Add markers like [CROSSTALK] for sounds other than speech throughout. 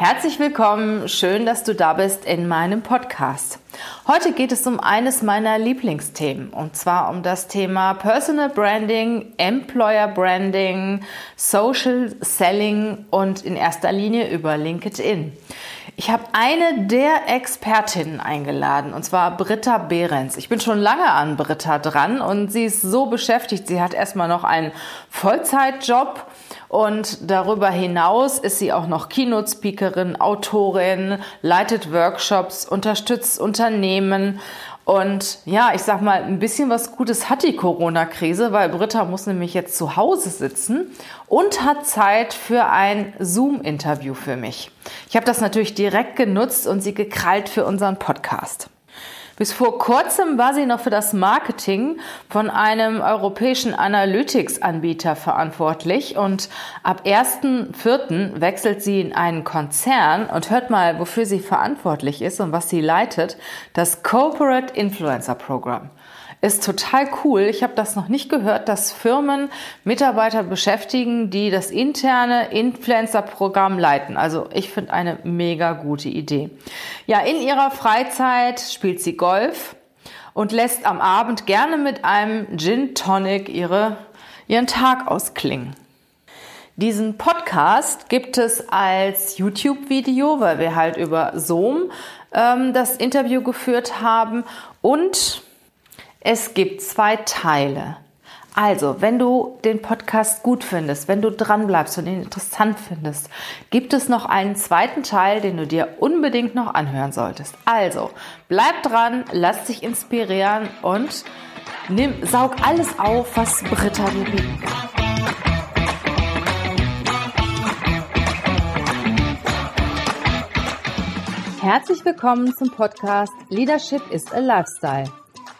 Herzlich willkommen, schön, dass du da bist in meinem Podcast. Heute geht es um eines meiner Lieblingsthemen und zwar um das Thema Personal Branding, Employer Branding, Social Selling und in erster Linie über LinkedIn. Ich habe eine der Expertinnen eingeladen, und zwar Britta Behrens. Ich bin schon lange an Britta dran und sie ist so beschäftigt. Sie hat erstmal noch einen Vollzeitjob und darüber hinaus ist sie auch noch Keynote-Speakerin, Autorin, leitet Workshops, unterstützt Unternehmen und ja, ich sag mal, ein bisschen was Gutes hat die Corona-Krise, weil Britta muss nämlich jetzt zu Hause sitzen und hat Zeit für ein Zoom-Interview für mich. Ich habe das natürlich direkt genutzt und sie gekrallt für unseren Podcast. Bis vor kurzem war sie noch für das Marketing von einem europäischen Analytics-Anbieter verantwortlich und ab 1.4. wechselt sie in einen Konzern und hört mal, wofür sie verantwortlich ist und was sie leitet, das Corporate Influencer Program ist total cool. Ich habe das noch nicht gehört, dass Firmen Mitarbeiter beschäftigen, die das interne Influencer-Programm leiten. Also ich finde eine mega gute Idee. Ja, in ihrer Freizeit spielt sie Golf und lässt am Abend gerne mit einem Gin Tonic ihre, ihren Tag ausklingen. Diesen Podcast gibt es als YouTube-Video, weil wir halt über Zoom ähm, das Interview geführt haben und es gibt zwei Teile. Also, wenn du den Podcast gut findest, wenn du dran bleibst und ihn interessant findest, gibt es noch einen zweiten Teil, den du dir unbedingt noch anhören solltest. Also, bleib dran, lass dich inspirieren und nimm, saug alles auf, was Britta dir bieten kann. Herzlich willkommen zum Podcast Leadership is a Lifestyle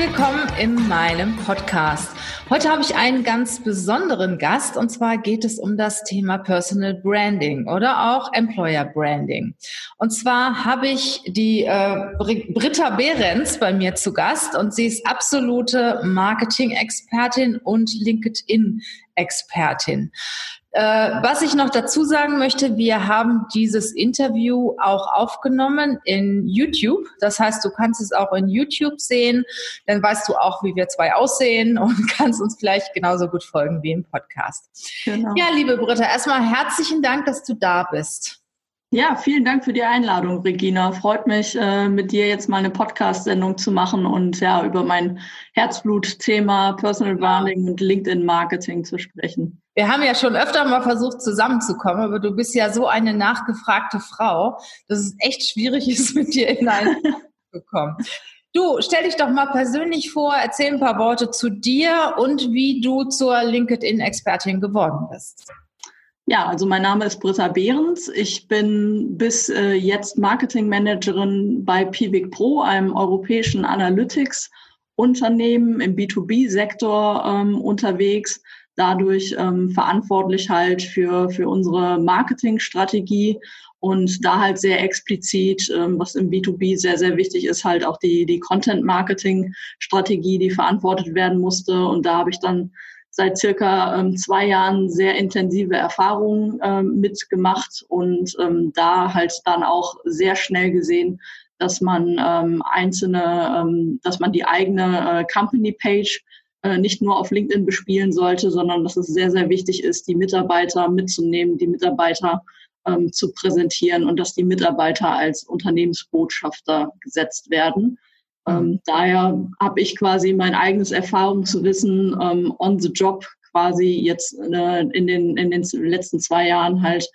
Willkommen in meinem Podcast. Heute habe ich einen ganz besonderen Gast und zwar geht es um das Thema Personal Branding oder auch Employer Branding. Und zwar habe ich die äh, Britta Behrens bei mir zu Gast und sie ist absolute Marketing-Expertin und LinkedIn-Expertin. Äh, was ich noch dazu sagen möchte, wir haben dieses Interview auch aufgenommen in YouTube. Das heißt, du kannst es auch in YouTube sehen. Dann weißt du auch, wie wir zwei aussehen und [LAUGHS] kannst uns vielleicht genauso gut folgen wie im Podcast. Genau. Ja, liebe Britta, erstmal herzlichen Dank, dass du da bist. Ja, vielen Dank für die Einladung, Regina. Freut mich, äh, mit dir jetzt mal eine Podcast-Sendung zu machen und ja, über mein Herzblut-Thema Personal Branding und LinkedIn-Marketing zu sprechen. Wir haben ja schon öfter mal versucht, zusammenzukommen, aber du bist ja so eine nachgefragte Frau, dass es echt schwierig ist, [LAUGHS] mit dir in einen zu kommen. Du, stell dich doch mal persönlich vor, erzähl ein paar Worte zu dir und wie du zur LinkedIn-Expertin geworden bist. Ja, also mein Name ist Britta Behrens. Ich bin bis äh, jetzt Marketing Managerin bei Pivik Pro, einem europäischen Analytics-Unternehmen im B2B-Sektor ähm, unterwegs. Dadurch ähm, verantwortlich halt für, für unsere Marketingstrategie und da halt sehr explizit, ähm, was im B2B sehr, sehr wichtig ist, halt auch die, die Content-Marketing-Strategie, die verantwortet werden musste. Und da habe ich dann seit circa ähm, zwei Jahren sehr intensive Erfahrungen ähm, mitgemacht und ähm, da halt dann auch sehr schnell gesehen, dass man ähm, einzelne, ähm, dass man die eigene äh, Company Page nicht nur auf LinkedIn bespielen sollte, sondern dass es sehr, sehr wichtig ist, die Mitarbeiter mitzunehmen, die Mitarbeiter ähm, zu präsentieren und dass die Mitarbeiter als Unternehmensbotschafter gesetzt werden. Ähm, mhm. daher habe ich quasi mein eigenes Erfahrungswissen ähm, on the job quasi jetzt äh, in, den, in den letzten zwei Jahren halt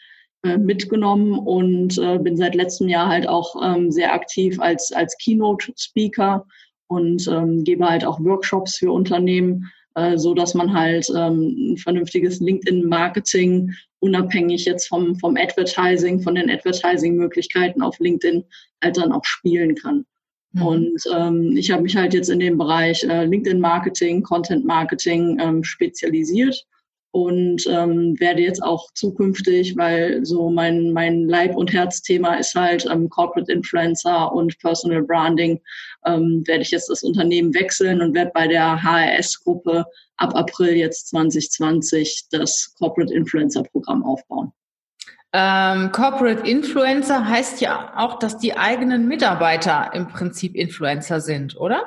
äh, mitgenommen und äh, bin seit letztem Jahr halt auch ähm, sehr aktiv als, als Keynote-Speaker und ähm, gebe halt auch Workshops für Unternehmen äh, so dass man halt ähm, ein vernünftiges LinkedIn-Marketing unabhängig jetzt vom, vom Advertising, von den Advertising-Möglichkeiten auf LinkedIn halt dann auch spielen kann. Mhm. Und ähm, ich habe mich halt jetzt in dem Bereich äh, LinkedIn-Marketing, Content-Marketing ähm, spezialisiert und ähm, werde jetzt auch zukünftig, weil so mein, mein Leib- und Herzthema ist halt ähm, Corporate Influencer und Personal Branding, ähm, werde ich jetzt das Unternehmen wechseln und werde bei der HRS-Gruppe ab April jetzt 2020 das Corporate Influencer Programm aufbauen. Ähm, Corporate Influencer heißt ja auch, dass die eigenen Mitarbeiter im Prinzip Influencer sind, oder?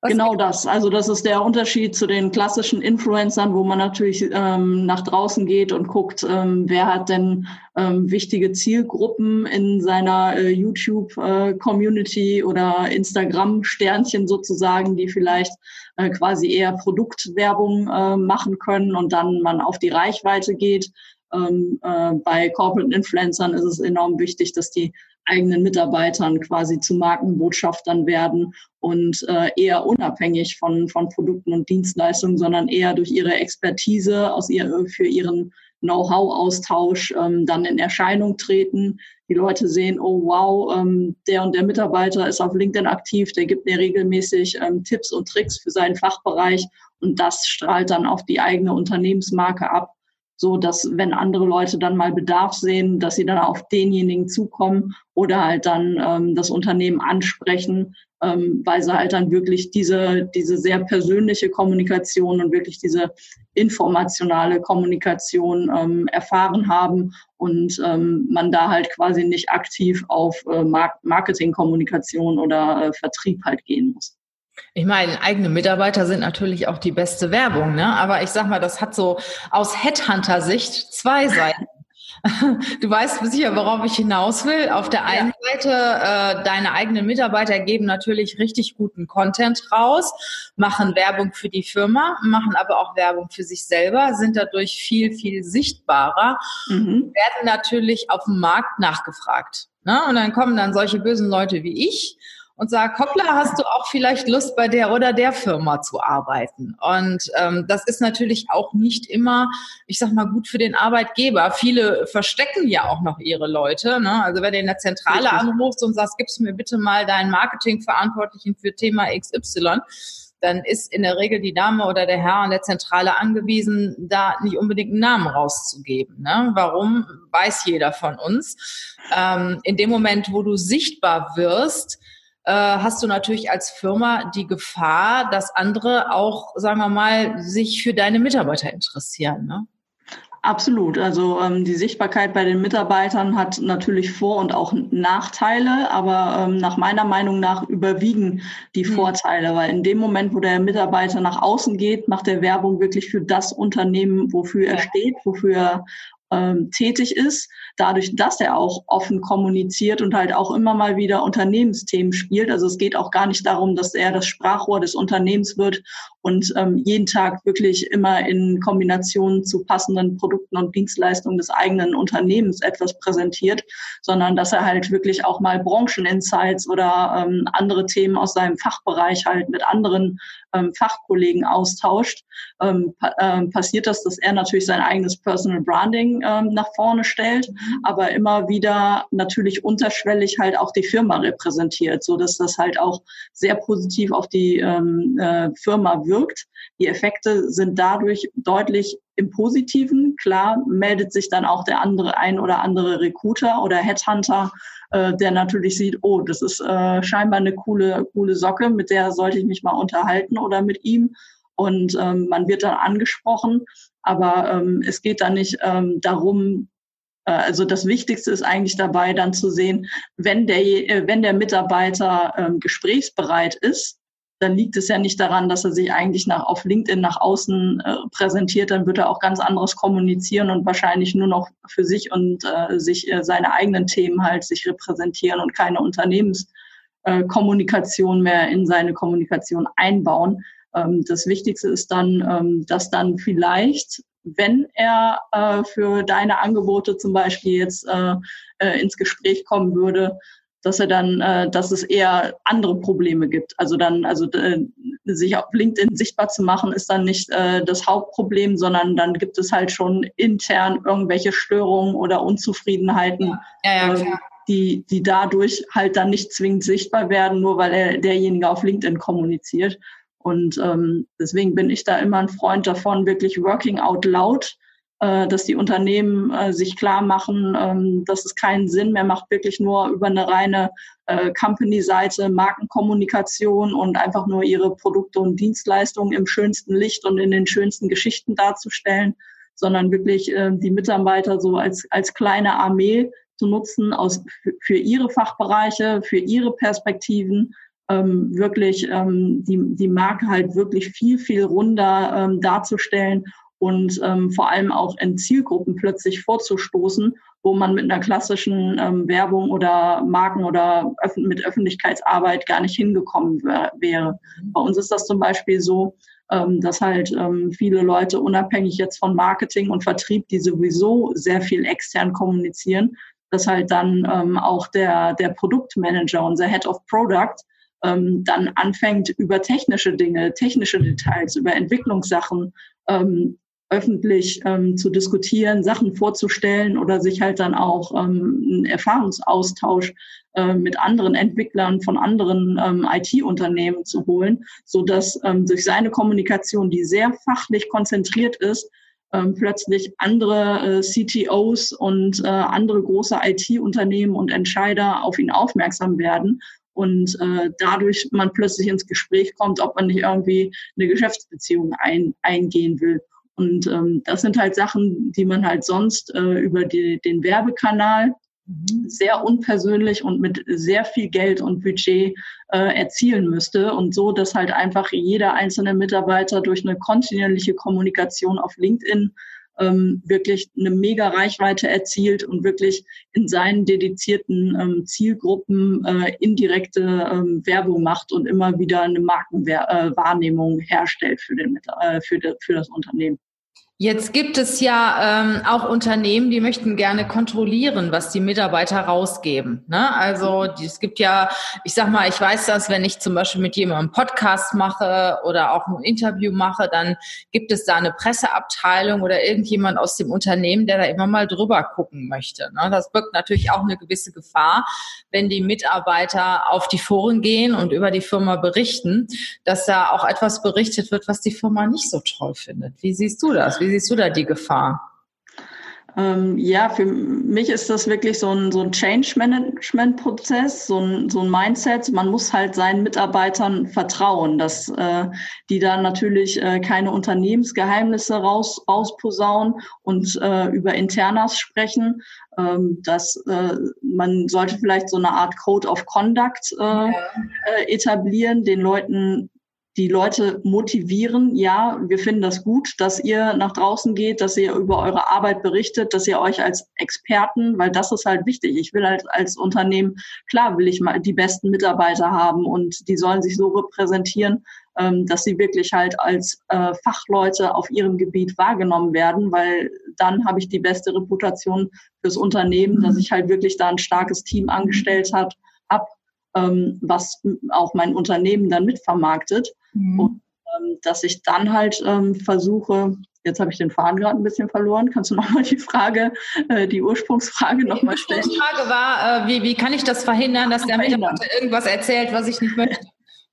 Was genau das. Also das ist der Unterschied zu den klassischen Influencern, wo man natürlich ähm, nach draußen geht und guckt, ähm, wer hat denn ähm, wichtige Zielgruppen in seiner äh, YouTube-Community äh, oder Instagram-Sternchen sozusagen, die vielleicht äh, quasi eher Produktwerbung äh, machen können und dann man auf die Reichweite geht. Ähm, äh, bei Corporate Influencern ist es enorm wichtig, dass die eigenen Mitarbeitern quasi zu Markenbotschaftern werden und äh, eher unabhängig von, von Produkten und Dienstleistungen, sondern eher durch ihre Expertise aus ihr, für ihren Know-how-Austausch ähm, dann in Erscheinung treten. Die Leute sehen, oh wow, ähm, der und der Mitarbeiter ist auf LinkedIn aktiv, der gibt mir regelmäßig ähm, Tipps und Tricks für seinen Fachbereich und das strahlt dann auf die eigene Unternehmensmarke ab so dass wenn andere Leute dann mal Bedarf sehen, dass sie dann auf denjenigen zukommen oder halt dann ähm, das Unternehmen ansprechen, ähm, weil sie halt dann wirklich diese, diese sehr persönliche Kommunikation und wirklich diese informationale Kommunikation ähm, erfahren haben und ähm, man da halt quasi nicht aktiv auf äh, Marketingkommunikation oder äh, Vertrieb halt gehen muss. Ich meine, eigene Mitarbeiter sind natürlich auch die beste Werbung, ne? Aber ich sag mal, das hat so aus Headhunter-Sicht zwei Seiten. [LAUGHS] Du weißt sicher, worauf ich hinaus will. Auf der einen ja. Seite, äh, deine eigenen Mitarbeiter geben natürlich richtig guten Content raus, machen Werbung für die Firma, machen aber auch Werbung für sich selber, sind dadurch viel, viel sichtbarer, mhm. werden natürlich auf dem Markt nachgefragt. Ne? Und dann kommen dann solche bösen Leute wie ich und sag, hoppla, hast du auch vielleicht Lust bei der oder der Firma zu arbeiten? Und ähm, das ist natürlich auch nicht immer, ich sag mal, gut für den Arbeitgeber. Viele verstecken ja auch noch ihre Leute. Ne? Also wenn du in der Zentrale anrufst und sagst, gibst mir bitte mal deinen Marketingverantwortlichen für Thema XY, dann ist in der Regel die Dame oder der Herr an der Zentrale angewiesen, da nicht unbedingt einen Namen rauszugeben. Ne? Warum, weiß jeder von uns. Ähm, in dem Moment, wo du sichtbar wirst, hast du natürlich als Firma die Gefahr, dass andere auch, sagen wir mal, sich für deine Mitarbeiter interessieren. Ne? Absolut. Also ähm, die Sichtbarkeit bei den Mitarbeitern hat natürlich Vor- und auch Nachteile, aber ähm, nach meiner Meinung nach überwiegen die mhm. Vorteile, weil in dem Moment, wo der Mitarbeiter nach außen geht, macht er Werbung wirklich für das Unternehmen, wofür er steht, wofür er ähm, tätig ist, dadurch, dass er auch offen kommuniziert und halt auch immer mal wieder Unternehmensthemen spielt. Also es geht auch gar nicht darum, dass er das Sprachrohr des Unternehmens wird und ähm, jeden Tag wirklich immer in Kombination zu passenden Produkten und Dienstleistungen des eigenen Unternehmens etwas präsentiert, sondern dass er halt wirklich auch mal Brancheninsights oder ähm, andere Themen aus seinem Fachbereich halt mit anderen ähm, Fachkollegen austauscht. Ähm, pa äh, passiert das, dass er natürlich sein eigenes Personal Branding ähm, nach vorne stellt, aber immer wieder natürlich unterschwellig halt auch die Firma repräsentiert, so dass das halt auch sehr positiv auf die ähm, äh, Firma wirkt. Die Effekte sind dadurch deutlich im Positiven. Klar meldet sich dann auch der andere ein oder andere Recruiter oder Headhunter, äh, der natürlich sieht, oh, das ist äh, scheinbar eine coole, coole Socke, mit der sollte ich mich mal unterhalten oder mit ihm. Und ähm, man wird dann angesprochen, aber ähm, es geht dann nicht ähm, darum, äh, also das Wichtigste ist eigentlich dabei, dann zu sehen, wenn der, äh, wenn der Mitarbeiter ähm, gesprächsbereit ist, dann liegt es ja nicht daran, dass er sich eigentlich nach, auf LinkedIn nach außen äh, präsentiert, dann wird er auch ganz anderes kommunizieren und wahrscheinlich nur noch für sich und äh, sich äh, seine eigenen Themen halt sich repräsentieren und keine Unternehmenskommunikation äh, mehr in seine Kommunikation einbauen. Ähm, das Wichtigste ist dann, ähm, dass dann vielleicht, wenn er äh, für deine Angebote zum Beispiel jetzt äh, äh, ins Gespräch kommen würde, dass er dann, äh, dass es eher andere Probleme gibt. Also dann, also äh, sich auf LinkedIn sichtbar zu machen, ist dann nicht äh, das Hauptproblem, sondern dann gibt es halt schon intern irgendwelche Störungen oder Unzufriedenheiten, ja. Ja, äh, die, die dadurch halt dann nicht zwingend sichtbar werden, nur weil er derjenige auf LinkedIn kommuniziert. Und ähm, deswegen bin ich da immer ein Freund davon, wirklich working out loud dass die Unternehmen äh, sich klar machen, ähm, dass es keinen Sinn mehr macht, wirklich nur über eine reine äh, Company-Seite, Markenkommunikation und einfach nur ihre Produkte und Dienstleistungen im schönsten Licht und in den schönsten Geschichten darzustellen, sondern wirklich die Mitarbeiter so als, als kleine Armee zu nutzen aus, für ihre Fachbereiche, für ihre Perspektiven, ähm, wirklich ähm, die, die Marke halt wirklich viel, viel runder ähm, darzustellen und ähm, vor allem auch in Zielgruppen plötzlich vorzustoßen, wo man mit einer klassischen ähm, Werbung oder Marken oder öff mit Öffentlichkeitsarbeit gar nicht hingekommen wäre. Bei uns ist das zum Beispiel so, ähm, dass halt ähm, viele Leute unabhängig jetzt von Marketing und Vertrieb, die sowieso sehr viel extern kommunizieren, dass halt dann ähm, auch der, der Produktmanager, unser Head of Product, ähm, dann anfängt, über technische Dinge, technische Details, über Entwicklungssachen ähm, öffentlich ähm, zu diskutieren, Sachen vorzustellen oder sich halt dann auch ähm, einen Erfahrungsaustausch äh, mit anderen Entwicklern von anderen ähm, IT-Unternehmen zu holen, so dass ähm, durch seine Kommunikation, die sehr fachlich konzentriert ist, ähm, plötzlich andere äh, CTOs und äh, andere große IT-Unternehmen und Entscheider auf ihn aufmerksam werden und äh, dadurch man plötzlich ins Gespräch kommt, ob man nicht irgendwie eine Geschäftsbeziehung ein, eingehen will. Und ähm, das sind halt Sachen, die man halt sonst äh, über die, den Werbekanal mhm. sehr unpersönlich und mit sehr viel Geld und Budget äh, erzielen müsste. Und so, dass halt einfach jeder einzelne Mitarbeiter durch eine kontinuierliche Kommunikation auf LinkedIn ähm, wirklich eine mega Reichweite erzielt und wirklich in seinen dedizierten ähm, Zielgruppen äh, indirekte ähm, Werbung macht und immer wieder eine Markenwahrnehmung äh, herstellt für, den, äh, für, de, für das Unternehmen. Jetzt gibt es ja ähm, auch Unternehmen, die möchten gerne kontrollieren, was die Mitarbeiter rausgeben. Ne? Also die, es gibt ja, ich sag mal, ich weiß das, wenn ich zum Beispiel mit jemandem einen Podcast mache oder auch ein Interview mache, dann gibt es da eine Presseabteilung oder irgendjemand aus dem Unternehmen, der da immer mal drüber gucken möchte. Ne? Das birgt natürlich auch eine gewisse Gefahr, wenn die Mitarbeiter auf die Foren gehen und über die Firma berichten, dass da auch etwas berichtet wird, was die Firma nicht so toll findet. Wie siehst du das? Wie wie siehst du da die Gefahr? Ähm, ja, für mich ist das wirklich so ein, so ein Change-Management-Prozess, so ein, so ein Mindset. Man muss halt seinen Mitarbeitern vertrauen, dass äh, die da natürlich äh, keine Unternehmensgeheimnisse raus, rausposaunen und äh, über Internas sprechen. Ähm, dass äh, man sollte vielleicht so eine Art Code of Conduct äh, ja. Äh, etablieren, den Leuten die Leute motivieren, ja, wir finden das gut, dass ihr nach draußen geht, dass ihr über eure Arbeit berichtet, dass ihr euch als Experten, weil das ist halt wichtig. Ich will halt als Unternehmen, klar will ich mal die besten Mitarbeiter haben und die sollen sich so repräsentieren, ähm, dass sie wirklich halt als äh, Fachleute auf ihrem Gebiet wahrgenommen werden, weil dann habe ich die beste Reputation fürs Unternehmen, dass mhm. ich halt wirklich da ein starkes Team angestellt hat, ab ähm, was auch mein Unternehmen dann mitvermarktet. Mhm. Und ähm, dass ich dann halt ähm, versuche, jetzt habe ich den Faden gerade ein bisschen verloren. Kannst du nochmal die Frage, äh, die Ursprungsfrage nochmal stellen? Die Ursprungsfrage war, äh, wie, wie kann ich das verhindern, dass der Mitarbeiter irgendwas erzählt, was ich nicht möchte?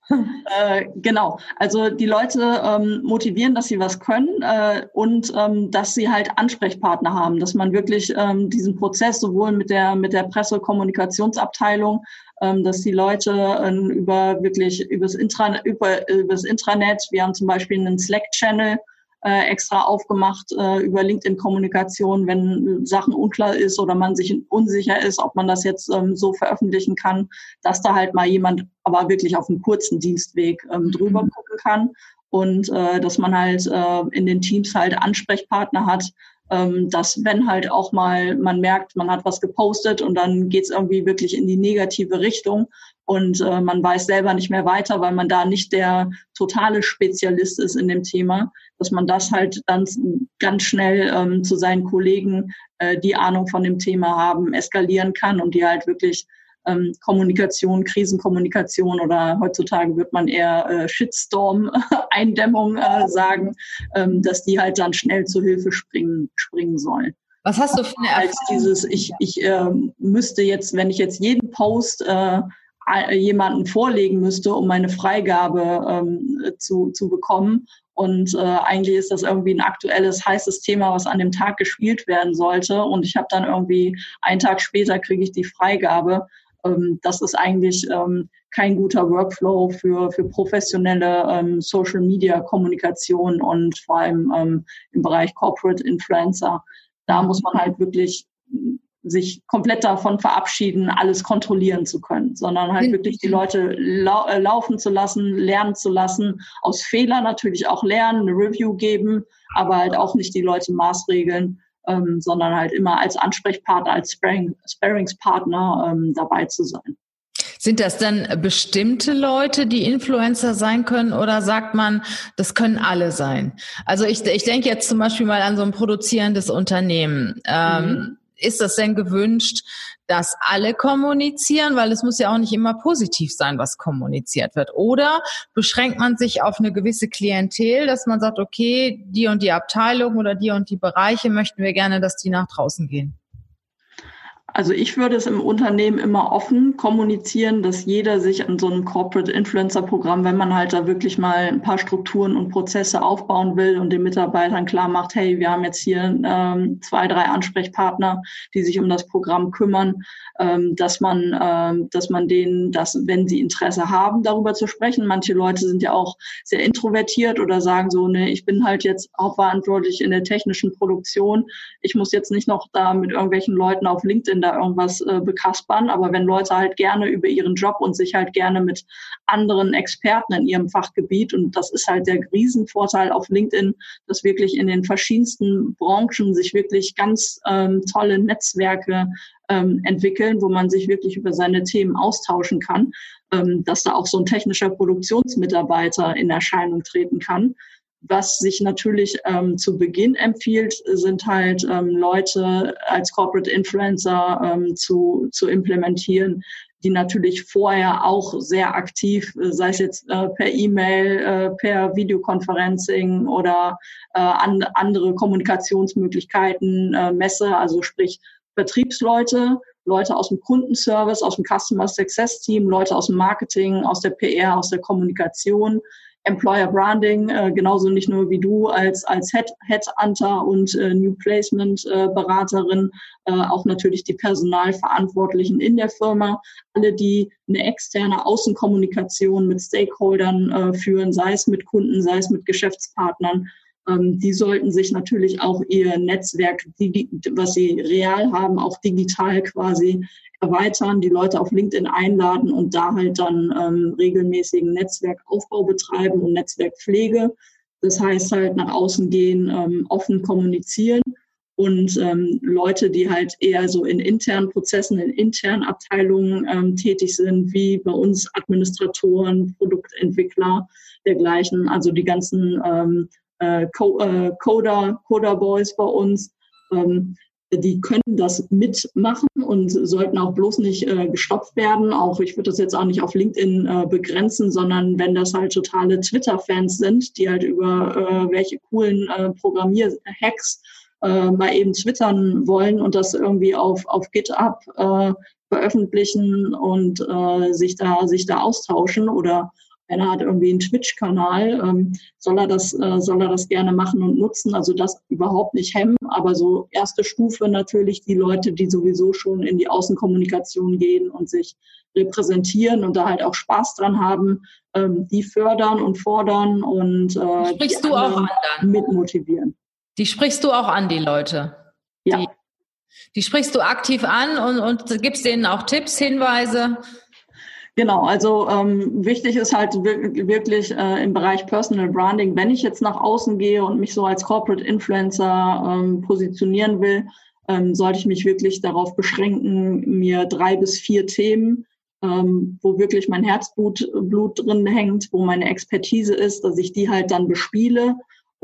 [LAUGHS] Äh, genau, also die Leute ähm, motivieren, dass sie was können äh, und ähm, dass sie halt Ansprechpartner haben, dass man wirklich ähm, diesen Prozess sowohl mit der mit der Pressekommunikationsabteilung, ähm, dass die Leute äh, über wirklich übers, Intra, über, übers Intranet, wir haben zum Beispiel einen Slack-Channel, äh, extra aufgemacht äh, über LinkedIn-Kommunikation, wenn Sachen unklar ist oder man sich unsicher ist, ob man das jetzt ähm, so veröffentlichen kann, dass da halt mal jemand aber wirklich auf einem kurzen Dienstweg ähm, drüber mhm. gucken kann und äh, dass man halt äh, in den Teams halt Ansprechpartner hat, ähm, dass wenn halt auch mal man merkt, man hat was gepostet und dann geht's irgendwie wirklich in die negative Richtung und äh, man weiß selber nicht mehr weiter, weil man da nicht der totale Spezialist ist in dem Thema, dass man das halt dann ganz schnell ähm, zu seinen Kollegen, äh, die Ahnung von dem Thema haben, eskalieren kann und die halt wirklich ähm, Kommunikation, Krisenkommunikation oder heutzutage wird man eher äh, Shitstorm-Eindämmung [LAUGHS] äh, sagen, ähm, dass die halt dann schnell zur Hilfe springen, springen sollen. Was hast du für eine Erfahrung? Als dieses, ich, ich äh, müsste jetzt, wenn ich jetzt jeden Post äh, jemanden vorlegen müsste, um meine Freigabe ähm, zu, zu bekommen. Und äh, eigentlich ist das irgendwie ein aktuelles, heißes Thema, was an dem Tag gespielt werden sollte. Und ich habe dann irgendwie einen Tag später kriege ich die Freigabe. Ähm, das ist eigentlich ähm, kein guter Workflow für, für professionelle ähm, Social Media Kommunikation und vor allem im Bereich Corporate Influencer. Da muss man halt wirklich sich komplett davon verabschieden, alles kontrollieren zu können, sondern halt wirklich die Leute lau äh, laufen zu lassen, lernen zu lassen, aus Fehlern natürlich auch lernen, eine Review geben, aber halt auch nicht die Leute maßregeln, ähm, sondern halt immer als Ansprechpartner, als Sparring, Sparringspartner ähm, dabei zu sein. Sind das dann bestimmte Leute, die Influencer sein können oder sagt man, das können alle sein? Also ich, ich denke jetzt zum Beispiel mal an so ein produzierendes Unternehmen. Ähm, mhm. Ist das denn gewünscht, dass alle kommunizieren? Weil es muss ja auch nicht immer positiv sein, was kommuniziert wird. Oder beschränkt man sich auf eine gewisse Klientel, dass man sagt, okay, die und die Abteilung oder die und die Bereiche möchten wir gerne, dass die nach draußen gehen? Also ich würde es im Unternehmen immer offen kommunizieren, dass jeder sich an so einem Corporate Influencer Programm, wenn man halt da wirklich mal ein paar Strukturen und Prozesse aufbauen will und den Mitarbeitern klar macht, hey, wir haben jetzt hier ähm, zwei, drei Ansprechpartner, die sich um das Programm kümmern, ähm, dass man, ähm, dass man denen, dass wenn sie Interesse haben, darüber zu sprechen. Manche Leute sind ja auch sehr introvertiert oder sagen so, ne, ich bin halt jetzt auch verantwortlich in der technischen Produktion. Ich muss jetzt nicht noch da mit irgendwelchen Leuten auf LinkedIn da irgendwas äh, bekaspern. Aber wenn Leute halt gerne über ihren Job und sich halt gerne mit anderen Experten in ihrem Fachgebiet, und das ist halt der Riesenvorteil auf LinkedIn, dass wirklich in den verschiedensten Branchen sich wirklich ganz ähm, tolle Netzwerke ähm, entwickeln, wo man sich wirklich über seine Themen austauschen kann, ähm, dass da auch so ein technischer Produktionsmitarbeiter in Erscheinung treten kann. Was sich natürlich ähm, zu Beginn empfiehlt, sind halt ähm, Leute als Corporate Influencer ähm, zu, zu implementieren, die natürlich vorher auch sehr aktiv, äh, sei es jetzt äh, per E-Mail, äh, per Videoconferencing oder äh, an, andere Kommunikationsmöglichkeiten, äh, Messe, also sprich Vertriebsleute, Leute aus dem Kundenservice, aus dem Customer Success Team, Leute aus dem Marketing, aus der PR, aus der Kommunikation, Employer Branding, äh, genauso nicht nur wie du als, als Head, Headhunter und äh, New Placement äh, Beraterin, äh, auch natürlich die Personalverantwortlichen in der Firma, alle, die eine externe Außenkommunikation mit Stakeholdern äh, führen, sei es mit Kunden, sei es mit Geschäftspartnern. Ähm, die sollten sich natürlich auch ihr Netzwerk, was sie real haben, auch digital quasi erweitern, die Leute auf LinkedIn einladen und da halt dann ähm, regelmäßigen Netzwerkaufbau betreiben und Netzwerkpflege. Das heißt halt nach außen gehen, ähm, offen kommunizieren und ähm, Leute, die halt eher so in internen Prozessen, in internen Abteilungen ähm, tätig sind, wie bei uns Administratoren, Produktentwickler, dergleichen, also die ganzen ähm, äh, äh, Coder, Coder Boys bei uns, ähm, die können das mitmachen und sollten auch bloß nicht äh, gestoppt werden. Auch ich würde das jetzt auch nicht auf LinkedIn äh, begrenzen, sondern wenn das halt totale Twitter-Fans sind, die halt über äh, welche coolen äh, Programmier-Hacks äh, mal eben twittern wollen und das irgendwie auf, auf GitHub äh, veröffentlichen und äh, sich da sich da austauschen oder einer hat irgendwie einen Twitch-Kanal, ähm, soll er das, äh, soll er das gerne machen und nutzen. Also das überhaupt nicht hemmen, aber so erste Stufe natürlich die Leute, die sowieso schon in die Außenkommunikation gehen und sich repräsentieren und da halt auch Spaß dran haben, ähm, die fördern und fordern und äh, sprichst du auch an dann. mitmotivieren. Die sprichst du auch an, die Leute. Ja. Die, die sprichst du aktiv an und, und gibst denen auch Tipps, Hinweise. Genau, also ähm, wichtig ist halt wirklich äh, im Bereich Personal Branding, wenn ich jetzt nach außen gehe und mich so als Corporate Influencer ähm, positionieren will, ähm, sollte ich mich wirklich darauf beschränken, mir drei bis vier Themen, ähm, wo wirklich mein Herzblut Blut drin hängt, wo meine Expertise ist, dass ich die halt dann bespiele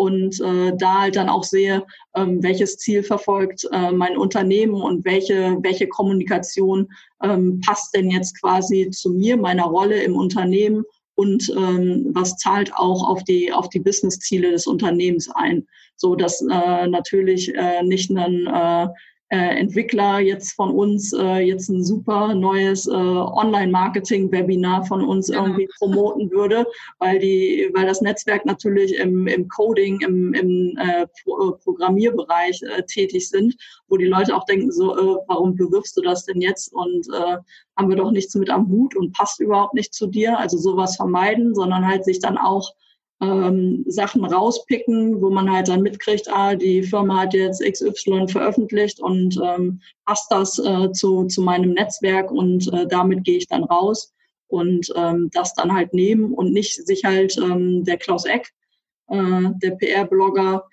und äh, da halt dann auch sehe, ähm, welches Ziel verfolgt äh, mein Unternehmen und welche, welche Kommunikation ähm, passt denn jetzt quasi zu mir, meiner Rolle im Unternehmen und ähm, was zahlt auch auf die auf die Businessziele des Unternehmens ein, so dass äh, natürlich äh, nicht ein äh, Entwickler jetzt von uns äh, jetzt ein super neues äh, Online-Marketing-Webinar von uns genau. irgendwie promoten würde, weil die, weil das Netzwerk natürlich im, im Coding, im, im äh, Pro Programmierbereich äh, tätig sind, wo die Leute auch denken so, äh, warum bewirbst du das denn jetzt und äh, haben wir doch nichts mit am Hut und passt überhaupt nicht zu dir. Also sowas vermeiden, sondern halt sich dann auch ähm, Sachen rauspicken, wo man halt dann mitkriegt, ah, die Firma hat jetzt XY veröffentlicht und ähm, passt das äh, zu, zu meinem Netzwerk und äh, damit gehe ich dann raus und ähm, das dann halt nehmen und nicht sich halt ähm, der Klaus Eck, äh, der PR-Blogger,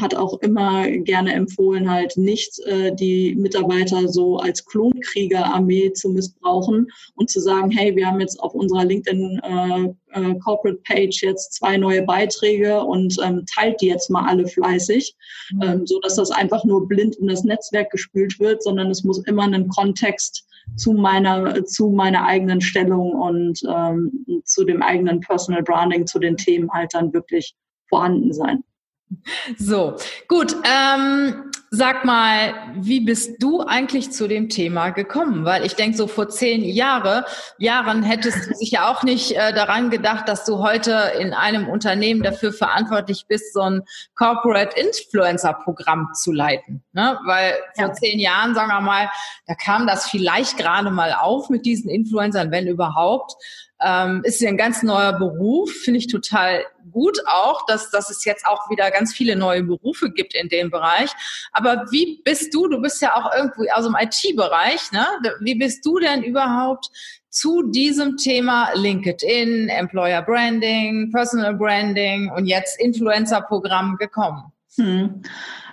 hat auch immer gerne empfohlen, halt nicht äh, die Mitarbeiter so als Klonkriegerarmee zu missbrauchen und zu sagen, hey, wir haben jetzt auf unserer LinkedIn äh, äh, Corporate Page jetzt zwei neue Beiträge und ähm, teilt die jetzt mal alle fleißig, mhm. ähm, so dass das einfach nur blind in das Netzwerk gespült wird, sondern es muss immer einen Kontext zu meiner zu meiner eigenen Stellung und ähm, zu dem eigenen Personal Branding, zu den Themen halt dann wirklich vorhanden sein. So, gut. Ähm, sag mal, wie bist du eigentlich zu dem Thema gekommen? Weil ich denke, so vor zehn Jahre, Jahren hättest du sicher auch nicht äh, daran gedacht, dass du heute in einem Unternehmen dafür verantwortlich bist, so ein Corporate Influencer Programm zu leiten. Ne? Weil ja. vor zehn Jahren, sagen wir mal, da kam das vielleicht gerade mal auf mit diesen Influencern, wenn überhaupt ähm, ist ja ein ganz neuer Beruf, finde ich total gut auch, dass, dass es jetzt auch wieder ganz viele neue Berufe gibt in dem Bereich. Aber wie bist du, du bist ja auch irgendwie aus dem IT-Bereich, ne? Wie bist du denn überhaupt zu diesem Thema LinkedIn, Employer Branding, Personal Branding und jetzt Influencer-Programm gekommen? Hm.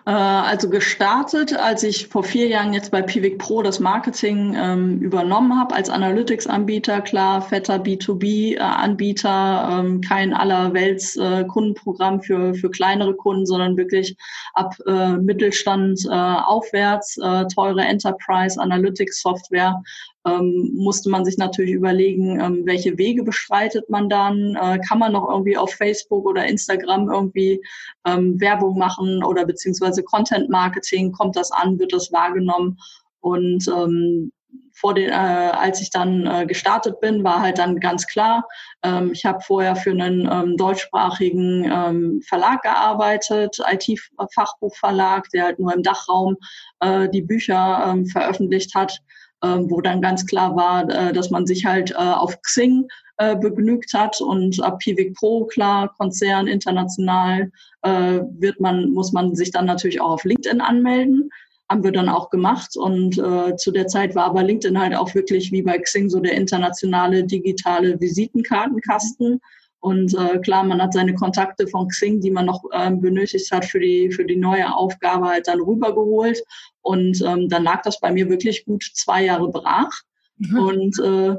Äh, also gestartet, als ich vor vier Jahren jetzt bei Pivik Pro das Marketing ähm, übernommen habe als Analytics-Anbieter, klar, fetter B2B-Anbieter, ähm, kein allerwelts äh, Kundenprogramm für, für kleinere Kunden, sondern wirklich ab äh, Mittelstand äh, aufwärts, äh, teure Enterprise Analytics Software ähm, musste man sich natürlich überlegen, ähm, welche Wege beschreitet man dann? Äh, kann man noch irgendwie auf Facebook oder Instagram irgendwie ähm, Werbung machen oder beziehungsweise Content Marketing? Kommt das an? Wird das wahrgenommen? Und ähm, vor den, äh, als ich dann äh, gestartet bin, war halt dann ganz klar, ähm, ich habe vorher für einen ähm, deutschsprachigen ähm, Verlag gearbeitet, IT-Fachbuchverlag, der halt nur im Dachraum äh, die Bücher ähm, veröffentlicht hat wo dann ganz klar war, äh, dass man sich halt äh, auf Xing äh, begnügt hat und ab Pivik Pro, klar, Konzern, international, wird man, muss man sich dann natürlich auch auf LinkedIn anmelden. Haben wir dann auch gemacht und zu der Zeit war aber LinkedIn halt auch wirklich wie bei Xing so der internationale digitale Visitenkartenkasten. Und äh, klar, man hat seine Kontakte von Xing, die man noch ähm, benötigt hat für die, für die neue Aufgabe, halt dann rübergeholt. Und ähm, dann lag das bei mir wirklich gut zwei Jahre brach. Mhm. Und äh,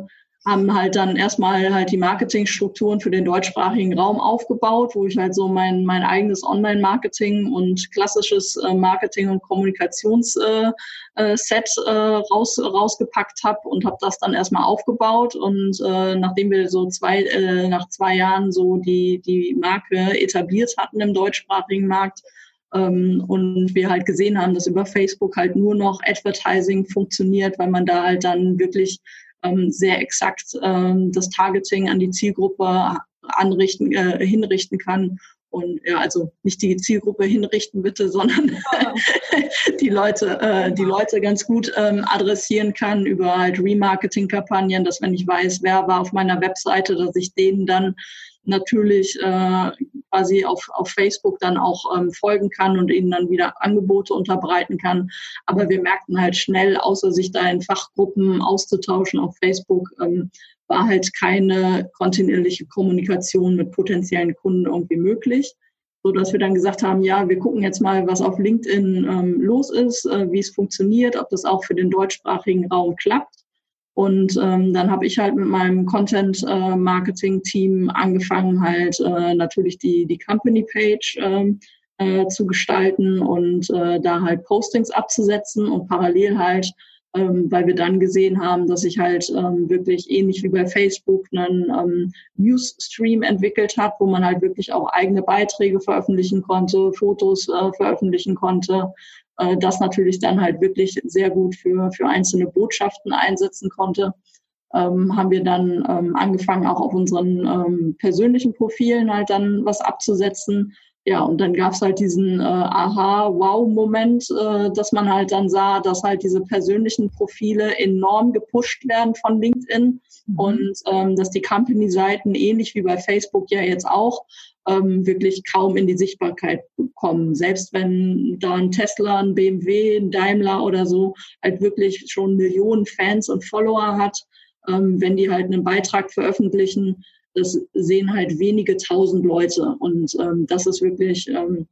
haben halt dann erstmal halt die Marketingstrukturen für den deutschsprachigen Raum aufgebaut, wo ich halt so mein, mein eigenes Online-Marketing und klassisches äh, Marketing- und Kommunikationsset äh, äh, äh, raus, rausgepackt habe und habe das dann erstmal aufgebaut. Und äh, nachdem wir so zwei, äh, nach zwei Jahren so die, die Marke etabliert hatten im deutschsprachigen Markt, und wir halt gesehen haben, dass über Facebook halt nur noch Advertising funktioniert, weil man da halt dann wirklich ähm, sehr exakt ähm, das Targeting an die Zielgruppe anrichten, äh, hinrichten kann. Und ja, also nicht die Zielgruppe hinrichten bitte, sondern [LAUGHS] die Leute, äh, die Leute ganz gut ähm, adressieren kann über halt Remarketing-Kampagnen, dass wenn ich weiß, wer war auf meiner Webseite, dass ich denen dann natürlich äh, quasi auf, auf Facebook dann auch ähm, folgen kann und ihnen dann wieder Angebote unterbreiten kann. Aber wir merkten halt schnell, außer sich da in Fachgruppen auszutauschen auf Facebook, ähm, war halt keine kontinuierliche Kommunikation mit potenziellen Kunden irgendwie möglich so dass wir dann gesagt haben, ja, wir gucken jetzt mal, was auf LinkedIn ähm, los ist, äh, wie es funktioniert, ob das auch für den deutschsprachigen Raum klappt. Und ähm, dann habe ich halt mit meinem Content-Marketing-Team äh, angefangen, halt äh, natürlich die, die Company-Page ähm, äh, zu gestalten und äh, da halt Postings abzusetzen und parallel halt, ähm, weil wir dann gesehen haben, dass sich halt ähm, wirklich ähnlich wie bei Facebook einen ähm, Newsstream entwickelt hat, wo man halt wirklich auch eigene Beiträge veröffentlichen konnte, Fotos äh, veröffentlichen konnte, äh, das natürlich dann halt wirklich sehr gut für, für einzelne Botschaften einsetzen konnte. Ähm, haben wir dann ähm, angefangen, auch auf unseren ähm, persönlichen Profilen halt dann was abzusetzen. Ja, und dann gab's halt diesen äh, Aha-Wow-Moment, äh, dass man halt dann sah, dass halt diese persönlichen Profile enorm gepusht werden von LinkedIn mhm. und ähm, dass die Company-Seiten ähnlich wie bei Facebook ja jetzt auch ähm, wirklich kaum in die Sichtbarkeit kommen. Selbst wenn da ein Tesla, ein BMW, ein Daimler oder so halt wirklich schon Millionen Fans und Follower hat, ähm, wenn die halt einen Beitrag veröffentlichen, das sehen halt wenige tausend Leute. Und ähm, das ist wirklich ähm,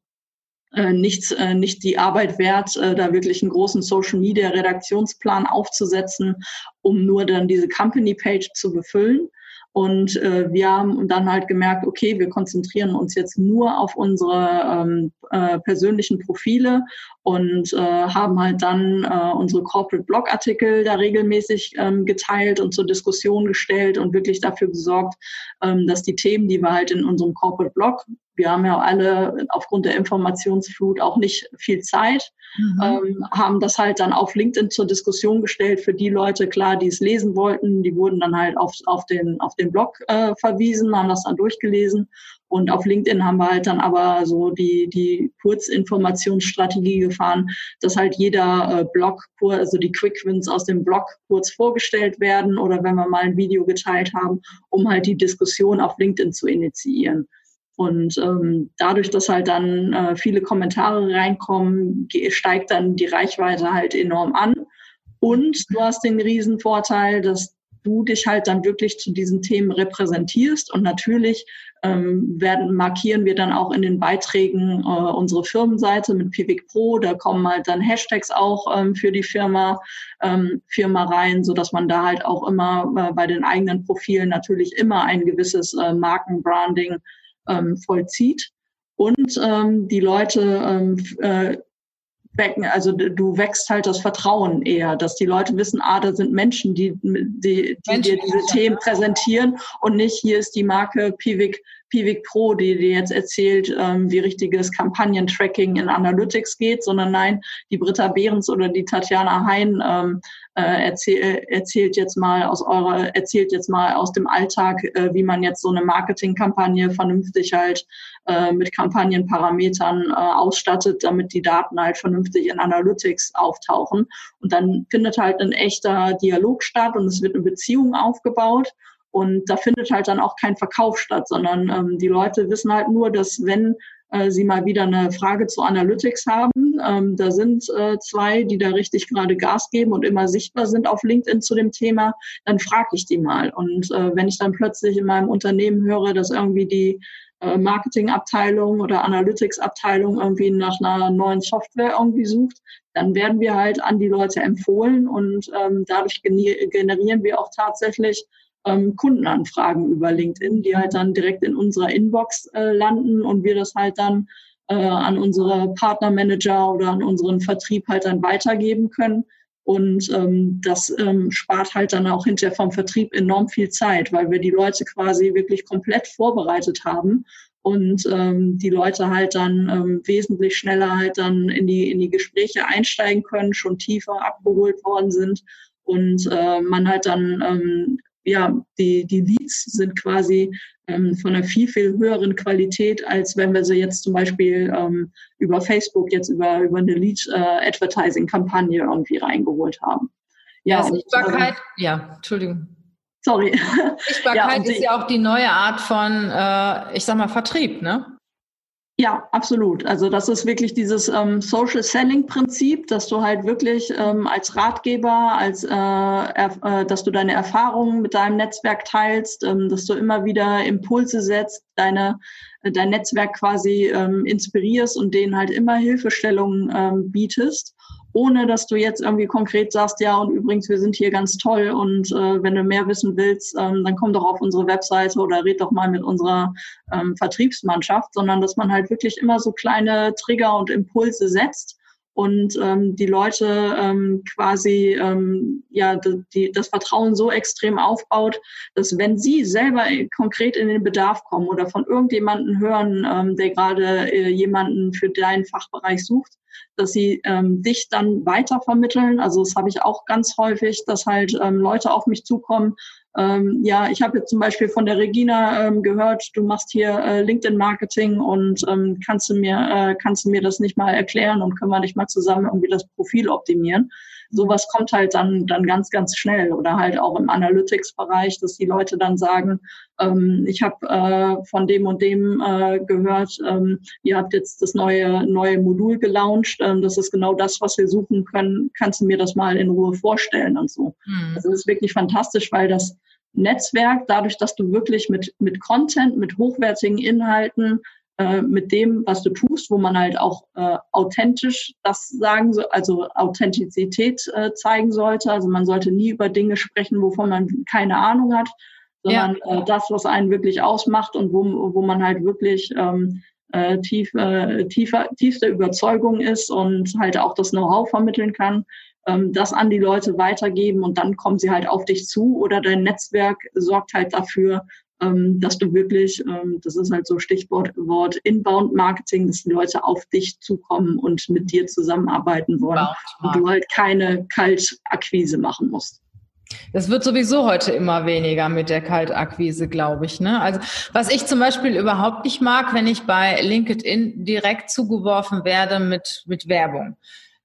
äh, nichts, äh, nicht die Arbeit wert, äh, da wirklich einen großen Social Media Redaktionsplan aufzusetzen, um nur dann diese Company Page zu befüllen. Und äh, wir haben dann halt gemerkt, okay, wir konzentrieren uns jetzt nur auf unsere ähm, äh, persönlichen Profile und äh, haben halt dann äh, unsere Corporate Blog Artikel da regelmäßig ähm, geteilt und zur Diskussion gestellt und wirklich dafür gesorgt, ähm, dass die Themen, die wir halt in unserem Corporate Blog wir haben ja alle aufgrund der Informationsflut auch nicht viel Zeit, mhm. ähm, haben das halt dann auf LinkedIn zur Diskussion gestellt für die Leute, klar, die es lesen wollten, die wurden dann halt auf, auf, den, auf den Blog äh, verwiesen, haben das dann durchgelesen und auf LinkedIn haben wir halt dann aber so die, die Kurzinformationsstrategie gefahren, dass halt jeder äh, Blog, also die Quick Wins aus dem Blog kurz vorgestellt werden oder wenn wir mal ein Video geteilt haben, um halt die Diskussion auf LinkedIn zu initiieren. Und ähm, dadurch, dass halt dann äh, viele Kommentare reinkommen, steigt dann die Reichweite halt enorm an. Und du hast den riesen Vorteil, dass du dich halt dann wirklich zu diesen Themen repräsentierst. Und natürlich ähm, werden, markieren wir dann auch in den Beiträgen äh, unsere Firmenseite mit Pivik Pro. Da kommen halt dann Hashtags auch ähm, für die Firma, ähm, Firma rein, so man da halt auch immer äh, bei den eigenen Profilen natürlich immer ein gewisses äh, Markenbranding ähm, vollzieht. Und ähm, die Leute ähm, äh, wecken, also du wächst halt das Vertrauen eher, dass die Leute wissen, ah, da sind Menschen, die, die, die Menschen, dir diese Themen präsentieren und nicht, hier ist die Marke Pivik, Pivik Pro, die dir jetzt erzählt, ähm, wie richtiges Kampagnentracking in Analytics geht, sondern nein, die Britta Behrens oder die Tatjana Hein ähm, äh, erzähl, erzählt jetzt mal aus eurer, erzählt jetzt mal aus dem Alltag, äh, wie man jetzt so eine Marketingkampagne vernünftig halt äh, mit Kampagnenparametern äh, ausstattet, damit die Daten halt vernünftig in Analytics auftauchen. Und dann findet halt ein echter Dialog statt und es wird eine Beziehung aufgebaut. Und da findet halt dann auch kein Verkauf statt, sondern ähm, die Leute wissen halt nur, dass wenn äh, sie mal wieder eine Frage zu Analytics haben, ähm, da sind äh, zwei, die da richtig gerade Gas geben und immer sichtbar sind auf LinkedIn zu dem Thema, dann frage ich die mal. Und äh, wenn ich dann plötzlich in meinem Unternehmen höre, dass irgendwie die Marketingabteilung oder Analytics-Abteilung irgendwie nach einer neuen Software irgendwie sucht, dann werden wir halt an die Leute empfohlen und ähm, dadurch generieren wir auch tatsächlich ähm, Kundenanfragen über LinkedIn, die halt dann direkt in unserer Inbox äh, landen und wir das halt dann äh, an unsere Partnermanager oder an unseren Vertrieb halt dann weitergeben können. Und ähm, das ähm, spart halt dann auch hinterher vom Vertrieb enorm viel Zeit, weil wir die Leute quasi wirklich komplett vorbereitet haben und ähm, die Leute halt dann ähm, wesentlich schneller halt dann in die, in die Gespräche einsteigen können, schon tiefer abgeholt worden sind. Und äh, man halt dann ähm, ja, die, die Leads sind quasi ähm, von einer viel, viel höheren Qualität, als wenn wir sie jetzt zum Beispiel ähm, über Facebook jetzt über, über eine Lead-Advertising-Kampagne äh, irgendwie reingeholt haben. Ja, Sichtbarkeit, und, äh, ja, Entschuldigung. Sorry. Sichtbarkeit [LAUGHS] ja, ist ja auch die neue Art von, äh, ich sag mal, Vertrieb, ne? Ja, absolut. Also das ist wirklich dieses ähm, Social Selling Prinzip, dass du halt wirklich ähm, als Ratgeber, als äh, äh, dass du deine Erfahrungen mit deinem Netzwerk teilst, ähm, dass du immer wieder Impulse setzt, deine dein Netzwerk quasi ähm, inspirierst und denen halt immer Hilfestellungen ähm, bietest ohne dass du jetzt irgendwie konkret sagst, ja, und übrigens, wir sind hier ganz toll und äh, wenn du mehr wissen willst, ähm, dann komm doch auf unsere Webseite oder red doch mal mit unserer ähm, Vertriebsmannschaft, sondern dass man halt wirklich immer so kleine Trigger und Impulse setzt und ähm, die Leute ähm, quasi ähm, ja die, das Vertrauen so extrem aufbaut, dass wenn sie selber konkret in den Bedarf kommen oder von irgendjemanden hören, ähm, der gerade äh, jemanden für deinen Fachbereich sucht, dass sie ähm, dich dann weitervermitteln. Also das habe ich auch ganz häufig, dass halt ähm, Leute auf mich zukommen ähm, ja, ich habe jetzt zum Beispiel von der Regina ähm, gehört, du machst hier äh, LinkedIn-Marketing und ähm, kannst du mir äh, kannst du mir das nicht mal erklären und können wir nicht mal zusammen irgendwie das Profil optimieren? Sowas kommt halt dann dann ganz ganz schnell oder halt auch im Analytics-Bereich, dass die Leute dann sagen, ähm, ich habe äh, von dem und dem äh, gehört, ähm, ihr habt jetzt das neue neue Modul gelauncht, ähm, das ist genau das, was wir suchen können. Kannst du mir das mal in Ruhe vorstellen und so? Mhm. Also das ist wirklich fantastisch, weil das Netzwerk, dadurch, dass du wirklich mit, mit Content, mit hochwertigen Inhalten, äh, mit dem, was du tust, wo man halt auch äh, authentisch das sagen soll, also Authentizität äh, zeigen sollte. Also man sollte nie über Dinge sprechen, wovon man keine Ahnung hat, sondern ja. äh, das, was einen wirklich ausmacht und wo, wo man halt wirklich ähm, äh, tief, äh, tiefer, tiefste Überzeugung ist und halt auch das Know-how vermitteln kann ähm, das an die Leute weitergeben und dann kommen sie halt auf dich zu oder dein Netzwerk sorgt halt dafür, ähm, dass du wirklich, ähm, das ist halt so Stichwort Wort Inbound Marketing, dass die Leute auf dich zukommen und mit dir zusammenarbeiten wollen und du halt keine Kaltakquise machen musst. Das wird sowieso heute immer weniger mit der Kaltakquise, glaube ich. Ne? Also was ich zum Beispiel überhaupt nicht mag, wenn ich bei LinkedIn direkt zugeworfen werde mit, mit Werbung.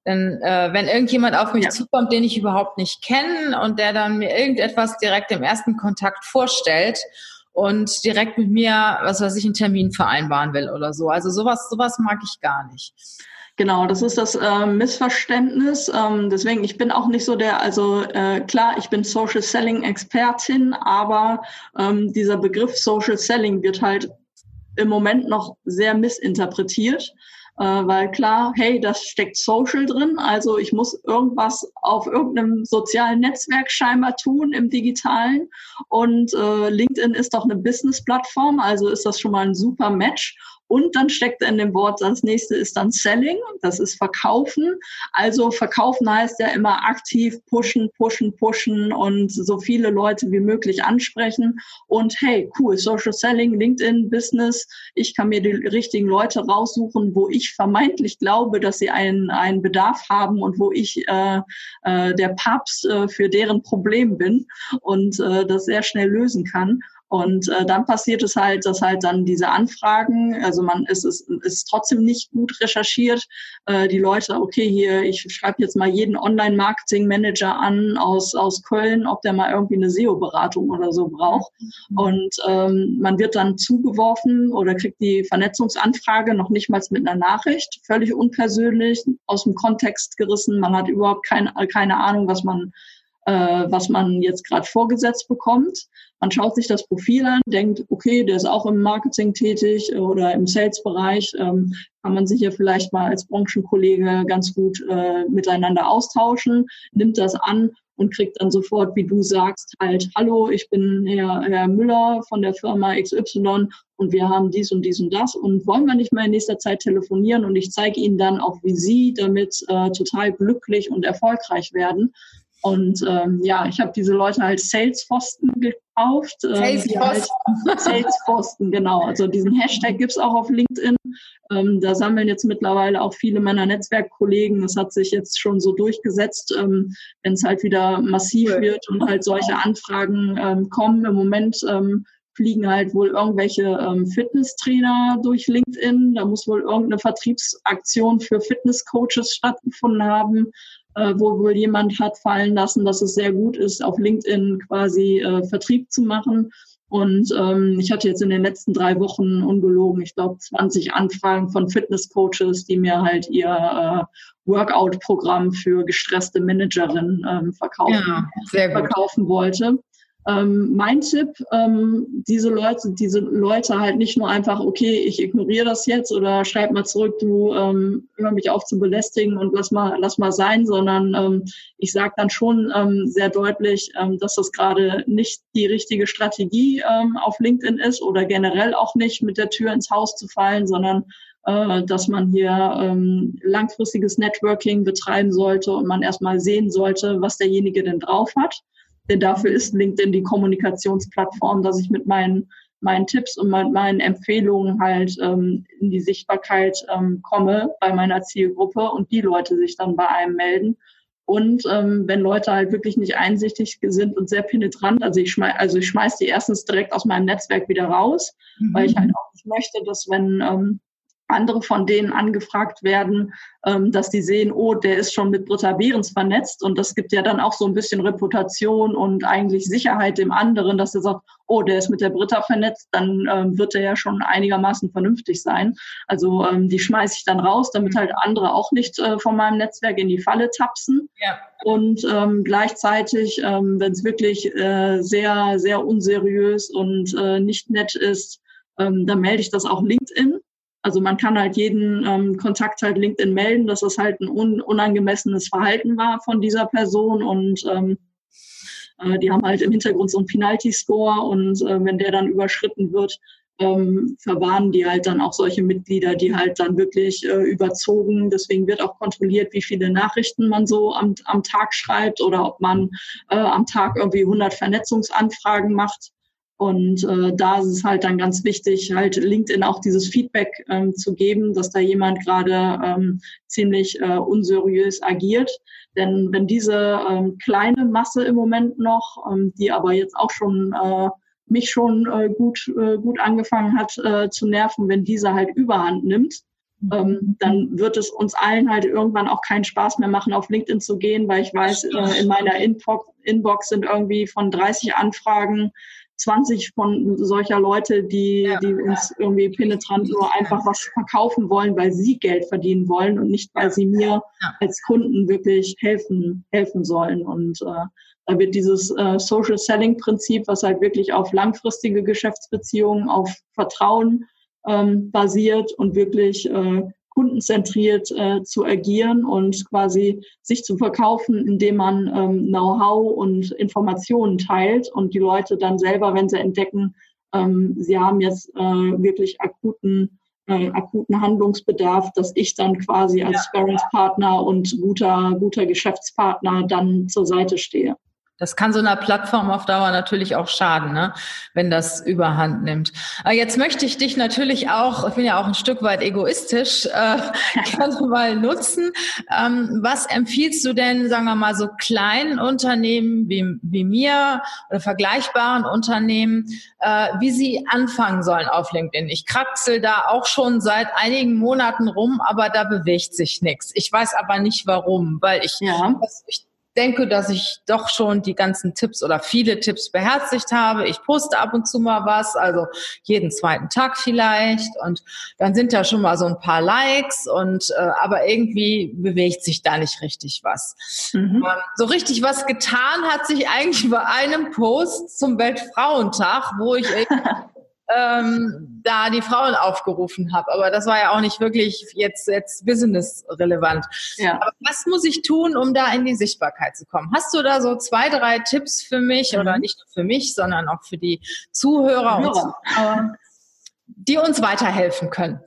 Denn äh, wenn irgendjemand auf mich ja. zukommt, den ich überhaupt nicht kenne und der dann mir irgendetwas direkt im ersten Kontakt vorstellt und direkt mit mir, was weiß ich, einen Termin vereinbaren will oder so. Also sowas, sowas mag ich gar nicht. Genau, das ist das äh, Missverständnis. Ähm, deswegen, ich bin auch nicht so der, also äh, klar, ich bin Social Selling Expertin, aber ähm, dieser Begriff Social Selling wird halt im Moment noch sehr missinterpretiert. Äh, weil klar, hey, das steckt Social drin, also ich muss irgendwas auf irgendeinem sozialen Netzwerk scheinbar tun im digitalen und äh, LinkedIn ist doch eine Business-Plattform, also ist das schon mal ein super Match und dann steckt in dem Wort, das nächste ist dann Selling, das ist Verkaufen. Also Verkaufen heißt ja immer aktiv pushen, pushen, pushen und so viele Leute wie möglich ansprechen. Und hey, cool, Social Selling, LinkedIn, Business, ich kann mir die richtigen Leute raussuchen, wo ich vermeintlich glaube, dass sie einen, einen Bedarf haben und wo ich äh, äh, der Papst äh, für deren Problem bin und äh, das sehr schnell lösen kann. Und äh, dann passiert es halt, dass halt dann diese Anfragen, also man ist es ist, ist trotzdem nicht gut recherchiert. Äh, die Leute, okay, hier, ich schreibe jetzt mal jeden Online-Marketing-Manager an aus, aus Köln, ob der mal irgendwie eine SEO-Beratung oder so braucht. Mhm. Und ähm, man wird dann zugeworfen oder kriegt die Vernetzungsanfrage noch nicht mal mit einer Nachricht, völlig unpersönlich, aus dem Kontext gerissen. Man hat überhaupt kein, keine Ahnung, was man äh, was man jetzt gerade vorgesetzt bekommt. Man schaut sich das Profil an, denkt, okay, der ist auch im Marketing tätig oder im Sales-Bereich, ähm, kann man sich ja vielleicht mal als Branchenkollege ganz gut äh, miteinander austauschen, nimmt das an und kriegt dann sofort, wie du sagst, halt, hallo, ich bin Herr, Herr Müller von der Firma XY und wir haben dies und dies und das und wollen wir nicht mal in nächster Zeit telefonieren und ich zeige Ihnen dann auch, wie Sie damit äh, total glücklich und erfolgreich werden. Und ähm, ja, ich habe diese Leute halt Salesforsten gekauft. Ähm, Salesforsten. [LAUGHS] Halt, genau. Also diesen Hashtag gibt's auch auf LinkedIn. Ähm, da sammeln jetzt mittlerweile auch viele meiner Netzwerkkollegen. Das hat sich jetzt schon so durchgesetzt, ähm, wenn es halt wieder massiv cool. wird und halt solche Anfragen ähm, kommen. Im Moment ähm, fliegen halt wohl irgendwelche ähm, Fitnesstrainer durch LinkedIn. Da muss wohl irgendeine Vertriebsaktion für Fitnesscoaches stattgefunden haben äh, wo wohl jemand hat fallen lassen, dass es sehr gut ist, auf LinkedIn quasi äh, Vertrieb zu machen. Und ähm, ich hatte jetzt in den letzten drei Wochen ungelogen, ich glaube, 20 Anfragen von Fitnesscoaches, die mir halt ihr äh, Workout-Programm für gestresste Managerinnen ähm, verkaufen, ja, verkaufen wollte. Ähm, mein Tipp, ähm, diese Leute, diese Leute halt nicht nur einfach, okay, ich ignoriere das jetzt oder schreib mal zurück, du ähm, hör mich auf zu belästigen und lass mal, lass mal sein, sondern ähm, ich sage dann schon ähm, sehr deutlich, ähm, dass das gerade nicht die richtige Strategie ähm, auf LinkedIn ist oder generell auch nicht mit der Tür ins Haus zu fallen, sondern äh, dass man hier ähm, langfristiges Networking betreiben sollte und man erstmal sehen sollte, was derjenige denn drauf hat denn dafür ist LinkedIn die Kommunikationsplattform, dass ich mit meinen, meinen Tipps und mit meinen Empfehlungen halt ähm, in die Sichtbarkeit ähm, komme bei meiner Zielgruppe und die Leute sich dann bei einem melden. Und ähm, wenn Leute halt wirklich nicht einsichtig sind und sehr penetrant, also ich schmeiß, also ich schmeiß die erstens direkt aus meinem Netzwerk wieder raus, mhm. weil ich halt auch nicht möchte, dass wenn ähm, andere von denen angefragt werden, ähm, dass die sehen, oh, der ist schon mit Britta Behrens vernetzt und das gibt ja dann auch so ein bisschen Reputation und eigentlich Sicherheit dem anderen, dass er sagt, oh, der ist mit der Britta vernetzt, dann ähm, wird er ja schon einigermaßen vernünftig sein. Also ähm, die schmeiße ich dann raus, damit halt andere auch nicht äh, von meinem Netzwerk in die Falle tapsen. Ja. Und ähm, gleichzeitig, ähm, wenn es wirklich äh, sehr, sehr unseriös und äh, nicht nett ist, ähm, dann melde ich das auch LinkedIn. Also man kann halt jeden ähm, Kontakt halt LinkedIn melden, dass das halt ein un unangemessenes Verhalten war von dieser Person und ähm, äh, die haben halt im Hintergrund so einen Penalty-Score und äh, wenn der dann überschritten wird, ähm, verwarnen die halt dann auch solche Mitglieder, die halt dann wirklich äh, überzogen. Deswegen wird auch kontrolliert, wie viele Nachrichten man so am, am Tag schreibt oder ob man äh, am Tag irgendwie 100 Vernetzungsanfragen macht. Und äh, da ist es halt dann ganz wichtig, halt LinkedIn auch dieses Feedback ähm, zu geben, dass da jemand gerade ähm, ziemlich äh, unseriös agiert. Denn wenn diese ähm, kleine Masse im Moment noch, ähm, die aber jetzt auch schon äh, mich schon äh, gut, äh, gut angefangen hat äh, zu nerven, wenn diese halt überhand nimmt, ähm, dann wird es uns allen halt irgendwann auch keinen Spaß mehr machen, auf LinkedIn zu gehen, weil ich weiß, äh, in meiner Inbox, Inbox sind irgendwie von 30 Anfragen 20 von solcher Leute, die, ja. die uns irgendwie penetrant nur einfach was verkaufen wollen, weil sie Geld verdienen wollen und nicht, weil sie mir ja. als Kunden wirklich helfen, helfen sollen. Und äh, da wird dieses äh, Social Selling Prinzip, was halt wirklich auf langfristige Geschäftsbeziehungen, auf Vertrauen ähm, basiert und wirklich äh, kundenzentriert äh, zu agieren und quasi sich zu verkaufen, indem man ähm, Know-how und Informationen teilt und die Leute dann selber, wenn sie entdecken, ähm, sie haben jetzt äh, wirklich akuten äh, akuten Handlungsbedarf, dass ich dann quasi als ja. Sparringspartner und guter guter Geschäftspartner dann zur Seite stehe. Das kann so einer Plattform auf Dauer natürlich auch schaden, ne? wenn das überhand nimmt. Aber jetzt möchte ich dich natürlich auch, ich bin ja auch ein Stück weit egoistisch, äh, [LAUGHS] gerne mal nutzen. Ähm, was empfiehlst du denn, sagen wir mal, so kleinen Unternehmen wie, wie mir oder vergleichbaren Unternehmen, äh, wie sie anfangen sollen auf LinkedIn? Ich kraxel da auch schon seit einigen Monaten rum, aber da bewegt sich nichts. Ich weiß aber nicht warum, weil ich, ja. ich denke, dass ich doch schon die ganzen Tipps oder viele Tipps beherzigt habe. Ich poste ab und zu mal was, also jeden zweiten Tag vielleicht. Und dann sind da schon mal so ein paar Likes und äh, aber irgendwie bewegt sich da nicht richtig was. Mhm. Ähm, so richtig was getan hat sich eigentlich bei einem Post zum Weltfrauentag, wo ich [LAUGHS] ähm, da die Frauen aufgerufen habe. Aber das war ja auch nicht wirklich jetzt, jetzt business-relevant. Ja. Aber was muss ich tun, um da in die Sichtbarkeit zu kommen? Hast du da so zwei, drei Tipps für mich mhm. oder nicht nur für mich, sondern auch für die Zuhörer und Zuhörer, die uns weiterhelfen können?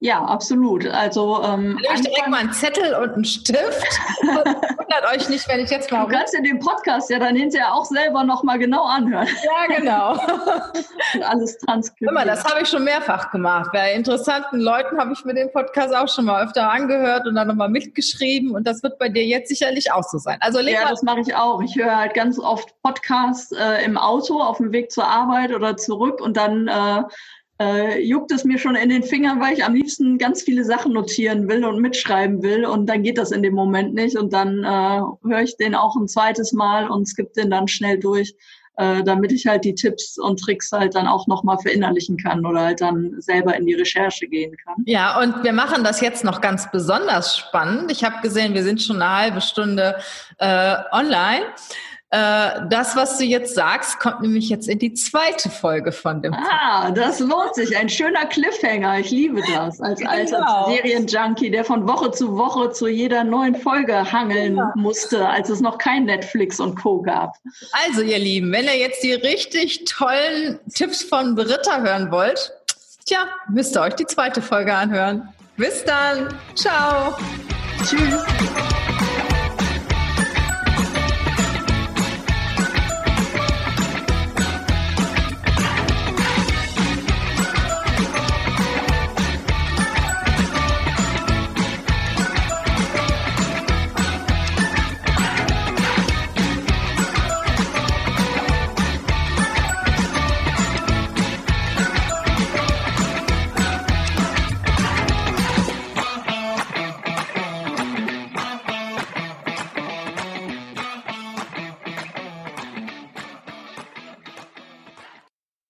Ja, absolut. Also ähm, ich direkt mal einen Zettel und einen Stift. [LAUGHS] Wundert euch nicht, wenn ich jetzt mal. Du kannst dir den Podcast ja dann hinterher auch selber noch mal genau anhören. Ja, genau. [LAUGHS] und alles transkribieren. Guck mal, das habe ich schon mehrfach gemacht. Bei interessanten Leuten habe ich mir den Podcast auch schon mal öfter angehört und dann nochmal mitgeschrieben. Und das wird bei dir jetzt sicherlich auch so sein. Also ja, das mache ich auch. Ich höre halt ganz oft Podcasts äh, im Auto auf dem Weg zur Arbeit oder zurück und dann äh, äh, juckt es mir schon in den Fingern, weil ich am liebsten ganz viele Sachen notieren will und mitschreiben will und dann geht das in dem Moment nicht und dann äh, höre ich den auch ein zweites Mal und skippe den dann schnell durch, äh, damit ich halt die Tipps und Tricks halt dann auch nochmal verinnerlichen kann oder halt dann selber in die Recherche gehen kann. Ja, und wir machen das jetzt noch ganz besonders spannend. Ich habe gesehen, wir sind schon eine halbe Stunde äh, online. Äh, das, was du jetzt sagst, kommt nämlich jetzt in die zweite Folge von dem. Ah, das lohnt sich. Ein schöner Cliffhanger. Ich liebe das. Als genau. alter Serienjunkie, der von Woche zu Woche zu jeder neuen Folge hangeln ja. musste, als es noch kein Netflix und Co. gab. Also, ihr Lieben, wenn ihr jetzt die richtig tollen Tipps von Britta hören wollt, tja, müsst ihr euch die zweite Folge anhören. Bis dann. Ciao. Tschüss.